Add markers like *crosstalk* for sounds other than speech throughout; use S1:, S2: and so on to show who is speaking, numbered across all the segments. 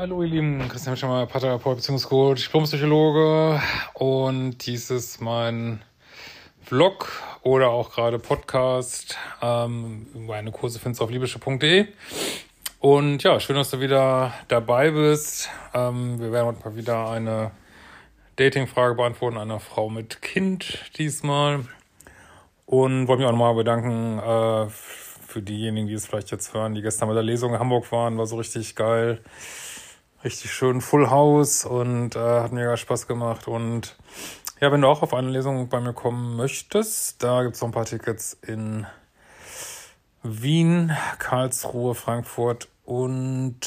S1: Hallo ihr Lieben, Christian Schemmer, Paartherapeut, Beziehungscoach, Diplompsychologe und dies ist mein Vlog oder auch gerade Podcast. Ähm, meine Kurse findest du auf libysche.de. Und ja, schön, dass du wieder dabei bist. Ähm, wir werden heute mal wieder eine Dating-Frage beantworten einer Frau mit Kind diesmal. Und wollte mich auch nochmal bedanken äh, für diejenigen, die es vielleicht jetzt hören, die gestern bei der Lesung in Hamburg waren. War so richtig geil. Richtig schön Full House und äh, hat mega Spaß gemacht. Und ja, wenn du auch auf eine Lesung bei mir kommen möchtest, da gibt es noch ein paar Tickets in Wien, Karlsruhe, Frankfurt und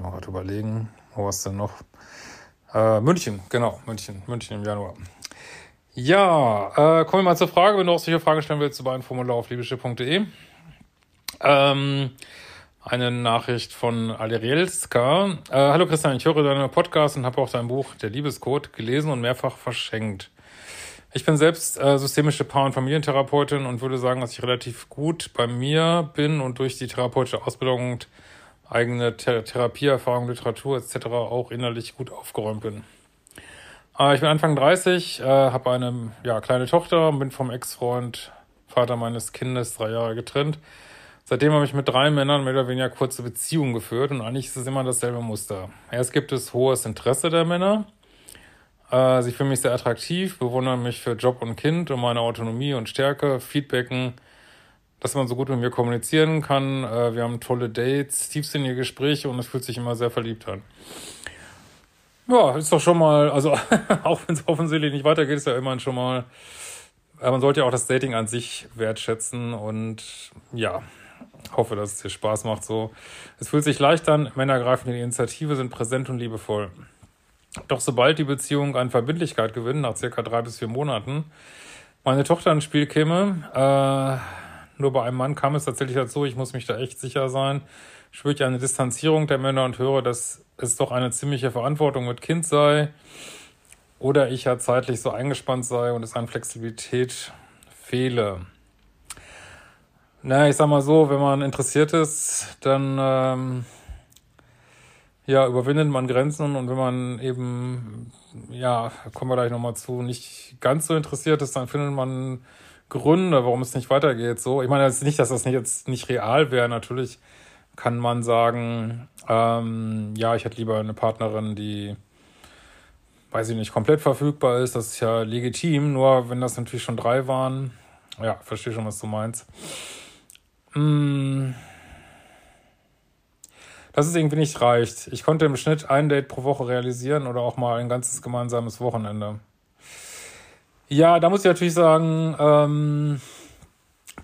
S1: mal gerade überlegen, wo was denn noch? Äh, München, genau, München, München im Januar. Ja, äh, kommen wir mal zur Frage. Wenn du auch solche Fragen stellen willst, über ein Formular auf liebische.de. Ähm, eine Nachricht von Alerielska. Äh, Hallo Christian, ich höre deinen Podcast und habe auch dein Buch Der Liebescode gelesen und mehrfach verschenkt. Ich bin selbst äh, systemische Paar- und Familientherapeutin und würde sagen, dass ich relativ gut bei mir bin und durch die therapeutische Ausbildung und eigene Th Therapieerfahrung, Literatur etc. auch innerlich gut aufgeräumt bin. Äh, ich bin Anfang 30, äh, habe eine ja, kleine Tochter und bin vom Ex-Freund, Vater meines Kindes, drei Jahre getrennt. Seitdem habe ich mit drei Männern mehr oder weniger kurze Beziehungen geführt und eigentlich ist es immer dasselbe Muster. Erst gibt es hohes Interesse der Männer. Äh, sie finden mich sehr attraktiv, bewundern mich für Job und Kind und meine Autonomie und Stärke, feedbacken, dass man so gut mit mir kommunizieren kann. Äh, wir haben tolle Dates, tiefsinnige Gespräche und es fühlt sich immer sehr verliebt an. Ja, ist doch schon mal, also *laughs* auch wenn es offensichtlich nicht weitergeht, ist ja immerhin schon mal, äh, man sollte ja auch das Dating an sich wertschätzen und ja, hoffe, dass es dir Spaß macht so. Es fühlt sich leicht an, Männer greifen in die Initiative, sind präsent und liebevoll. Doch sobald die Beziehung an Verbindlichkeit gewinnt, nach circa drei bis vier Monaten, meine Tochter ins Spiel käme, äh, nur bei einem Mann kam es tatsächlich dazu, ich muss mich da echt sicher sein, spüre ich eine Distanzierung der Männer und höre, dass es doch eine ziemliche Verantwortung mit Kind sei oder ich ja zeitlich so eingespannt sei und es an Flexibilität fehle. Na, ich sag mal so, wenn man interessiert ist, dann ähm, ja, überwindet man Grenzen und wenn man eben, ja, kommen wir gleich nochmal zu, nicht ganz so interessiert ist, dann findet man Gründe, warum es nicht weitergeht. So, ich meine jetzt nicht, dass das nicht jetzt nicht real wäre. Natürlich kann man sagen, ähm, ja, ich hätte lieber eine Partnerin, die, weiß ich nicht, komplett verfügbar ist. Das ist ja legitim. Nur wenn das natürlich schon drei waren, ja, verstehe schon, was du meinst. Mmh dass es irgendwie nicht reicht. Ich konnte im Schnitt ein Date pro Woche realisieren oder auch mal ein ganzes gemeinsames Wochenende. Ja, da muss ich natürlich sagen, ähm,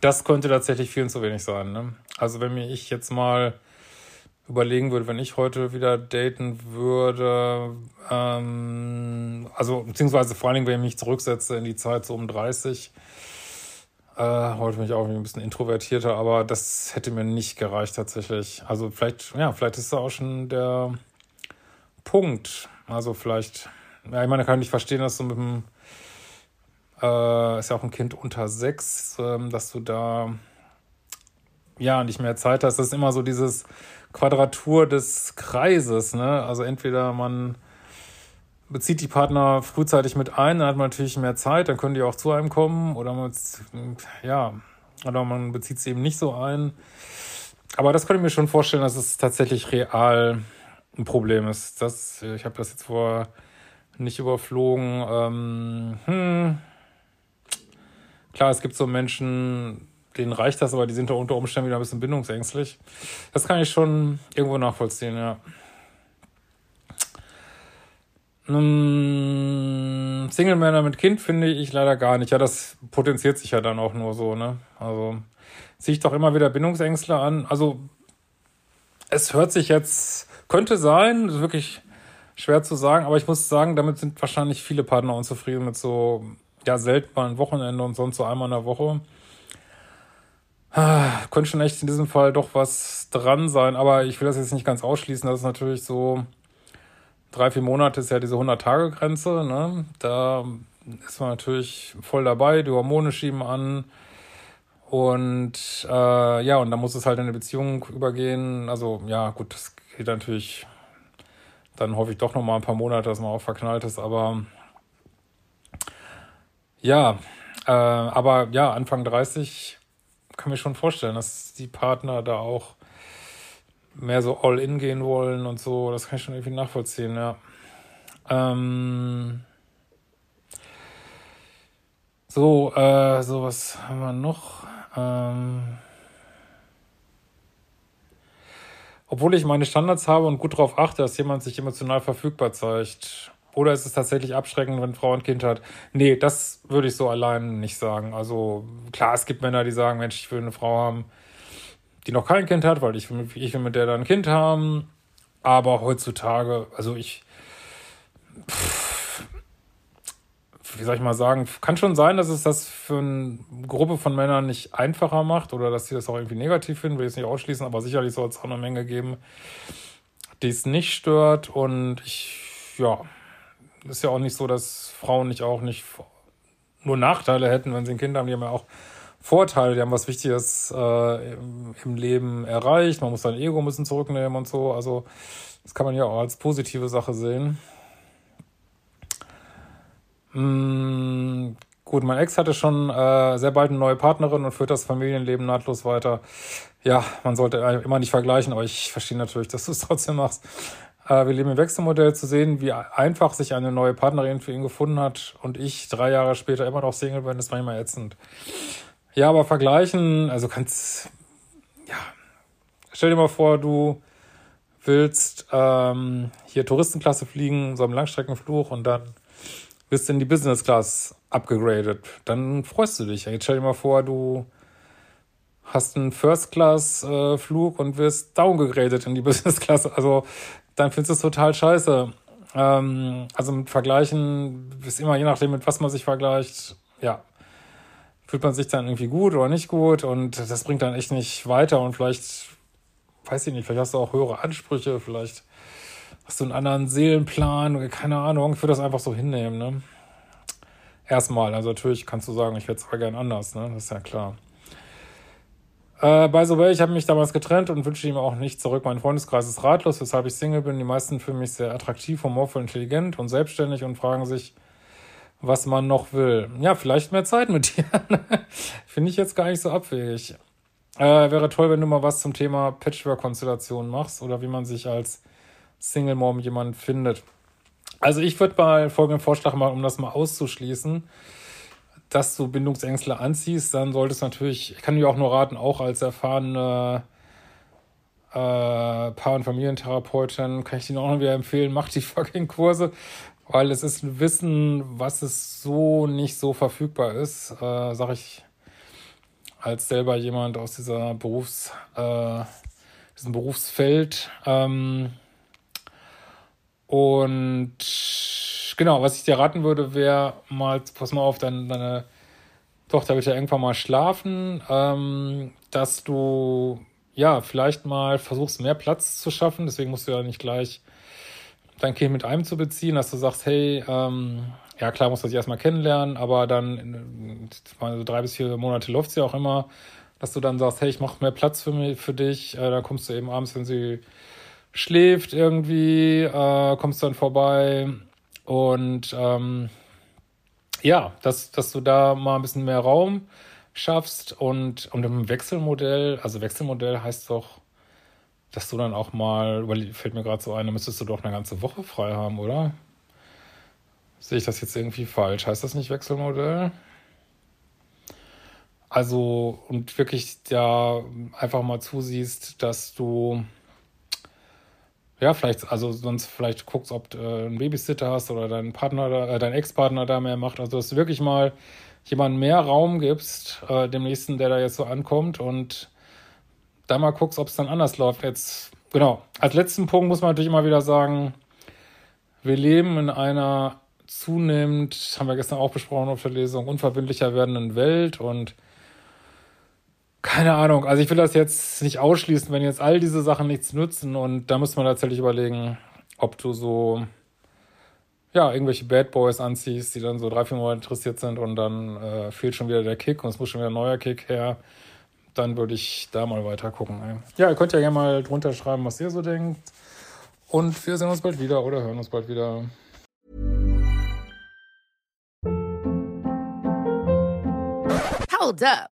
S1: das könnte tatsächlich viel zu wenig sein. Ne? Also wenn mir ich jetzt mal überlegen würde, wenn ich heute wieder daten würde, ähm, also beziehungsweise vor allen Dingen, wenn ich mich zurücksetze in die Zeit so um 30, äh, heute bin ich auch ein bisschen introvertierter, aber das hätte mir nicht gereicht tatsächlich. Also vielleicht, ja, vielleicht ist da auch schon der Punkt. Also vielleicht, ja, ich meine, kann ich verstehen, dass du mit dem, äh, ist ja auch ein Kind unter sechs, ähm, dass du da ja nicht mehr Zeit hast. Das ist immer so dieses Quadratur des Kreises, ne? Also entweder man bezieht die Partner frühzeitig mit ein, dann hat man natürlich mehr Zeit, dann können die auch zu einem kommen oder man, ja, oder man bezieht sie eben nicht so ein. Aber das könnte ich mir schon vorstellen, dass es tatsächlich real ein Problem ist. Das, ich habe das jetzt vorher nicht überflogen. Ähm, hm. Klar, es gibt so Menschen, denen reicht das, aber die sind da unter Umständen wieder ein bisschen bindungsängstlich. Das kann ich schon irgendwo nachvollziehen, ja. Ähm, Single-Männer mit Kind finde ich leider gar nicht. Ja, das potenziert sich ja dann auch nur so, ne? Also ziehe ich doch immer wieder Bindungsängste an. Also es hört sich jetzt, könnte sein, ist wirklich schwer zu sagen, aber ich muss sagen, damit sind wahrscheinlich viele Partner unzufrieden mit so, ja, selten mal ein Wochenende und sonst so einmal in der Woche. Ah, könnte schon echt in diesem Fall doch was dran sein, aber ich will das jetzt nicht ganz ausschließen. Das ist natürlich so, drei, vier Monate ist ja diese 100-Tage-Grenze. Ne? Da ist man natürlich voll dabei, die Hormone schieben an. Und äh, ja, und dann muss es halt in eine Beziehung übergehen. Also ja, gut, das geht natürlich dann hoffe ich doch noch mal ein paar Monate, dass man auch verknallt ist. Aber ja, äh, aber ja, Anfang 30 kann mir schon vorstellen, dass die Partner da auch mehr so all in gehen wollen und so. Das kann ich schon irgendwie nachvollziehen, ja. Ähm so, äh, so was haben wir noch? Ähm obwohl ich meine Standards habe und gut darauf achte, dass jemand sich emotional verfügbar zeigt. Oder ist es tatsächlich abschreckend, wenn Frau ein Kind hat? Nee, das würde ich so allein nicht sagen. Also klar, es gibt Männer, die sagen, Mensch, ich will eine Frau haben, die noch kein Kind hat, weil ich will, ich will mit der dann ein Kind haben. Aber heutzutage, also ich, pff, wie soll ich mal sagen, kann schon sein, dass es das für eine Gruppe von Männern nicht einfacher macht oder dass sie das auch irgendwie negativ finden, will ich es nicht ausschließen, aber sicherlich soll es auch eine Menge geben, die es nicht stört und ich, ja, ist ja auch nicht so, dass Frauen nicht auch nicht nur Nachteile hätten, wenn sie ein Kind haben, die haben ja auch Vorteile, die haben was Wichtiges äh, im, Leben erreicht, man muss sein Ego ein bisschen zurücknehmen und so, also das kann man ja auch als positive Sache sehen. Mm, gut, mein Ex hatte schon äh, sehr bald eine neue Partnerin und führt das Familienleben nahtlos weiter. Ja, man sollte immer nicht vergleichen, aber ich verstehe natürlich, dass du es *laughs* trotzdem machst. Äh, wir leben im Wechselmodell zu sehen, wie einfach sich eine neue Partnerin für ihn gefunden hat und ich drei Jahre später immer noch Single bin, ist manchmal ätzend. Ja, aber vergleichen, also kannst, ja, stell dir mal vor, du willst ähm, hier Touristenklasse fliegen, so einem Langstreckenfluch und dann wirst in die Business Class abgegradet. Dann freust du dich. Jetzt stell dir mal vor, du hast einen First Class äh, und wirst downgegradet in die *laughs* Business Class. Also dann findest du es total scheiße. Ähm, also mit Vergleichen ist immer je nachdem, mit was man sich vergleicht. Ja, fühlt man sich dann irgendwie gut oder nicht gut und das bringt dann echt nicht weiter und vielleicht, weiß ich nicht, vielleicht hast du auch höhere Ansprüche, vielleicht hast du einen anderen Seelenplan, keine Ahnung, ich würde das einfach so hinnehmen, ne? Erstmal, also natürlich kannst du sagen, ich hätte es gern anders, ne? Das ist ja klar. Äh, by the way, ich habe mich damals getrennt und wünsche ihm auch nicht zurück. Mein Freundeskreis ist ratlos, weshalb ich Single bin. Die meisten fühlen mich sehr attraktiv, humorvoll, intelligent und selbstständig und fragen sich, was man noch will. Ja, vielleicht mehr Zeit mit *laughs* dir. Finde ich jetzt gar nicht so abwegig. Äh, wäre toll, wenn du mal was zum Thema Patchwork-Konstellation machst oder wie man sich als Single Mom jemand findet. Also ich würde mal folgenden Vorschlag machen, um das mal auszuschließen, dass du Bindungsängste anziehst, dann solltest du natürlich, ich kann dir auch nur raten, auch als erfahrene äh, Paar- und Familientherapeutin, kann ich dir auch noch wieder empfehlen, mach die *laughs* fucking Kurse, weil es ist ein Wissen, was es so nicht so verfügbar ist, äh, sag ich als selber jemand aus dieser Berufs, äh, diesem Berufsfeld. Ähm, und genau, was ich dir raten würde, wäre mal, pass mal auf, deine, deine Tochter wird ja irgendwann mal schlafen, ähm, dass du ja vielleicht mal versuchst, mehr Platz zu schaffen. Deswegen musst du ja nicht gleich dein Kind mit einem zu beziehen, dass du sagst, hey, ähm, ja klar, muss sich erstmal kennenlernen, aber dann also drei bis vier Monate läuft es ja auch immer, dass du dann sagst, hey, ich mache mehr Platz für mich, für dich, äh, da kommst du eben abends, wenn sie schläft irgendwie, äh, kommst dann vorbei und ähm, ja, dass, dass du da mal ein bisschen mehr Raum schaffst und, und im Wechselmodell, also Wechselmodell heißt doch, dass du dann auch mal, fällt mir gerade so ein, da müsstest du doch eine ganze Woche frei haben, oder? Sehe ich das jetzt irgendwie falsch? Heißt das nicht Wechselmodell? Also, und wirklich da einfach mal zusiehst, dass du ja, vielleicht, also sonst vielleicht guckst, ob du äh, einen Babysitter hast oder deinen Partner, äh, dein Ex-Partner da mehr macht. Also dass du wirklich mal jemandem mehr Raum gibst, äh, dem nächsten, der da jetzt so ankommt und da mal guckst, ob es dann anders läuft. Jetzt genau. Als letzten Punkt muss man natürlich immer wieder sagen, wir leben in einer zunehmend, haben wir gestern auch besprochen auf der Lesung, unverbindlicher werdenden Welt und keine Ahnung, also ich will das jetzt nicht ausschließen, wenn jetzt all diese Sachen nichts nützen und da muss man tatsächlich überlegen, ob du so, ja, irgendwelche Bad Boys anziehst, die dann so drei, vier Monate interessiert sind und dann äh, fehlt schon wieder der Kick und es muss schon wieder ein neuer Kick her. Dann würde ich da mal weiter gucken. Ey. Ja, ihr könnt ja gerne mal drunter schreiben, was ihr so denkt. Und wir sehen uns bald wieder oder hören uns bald wieder.
S2: Hold up.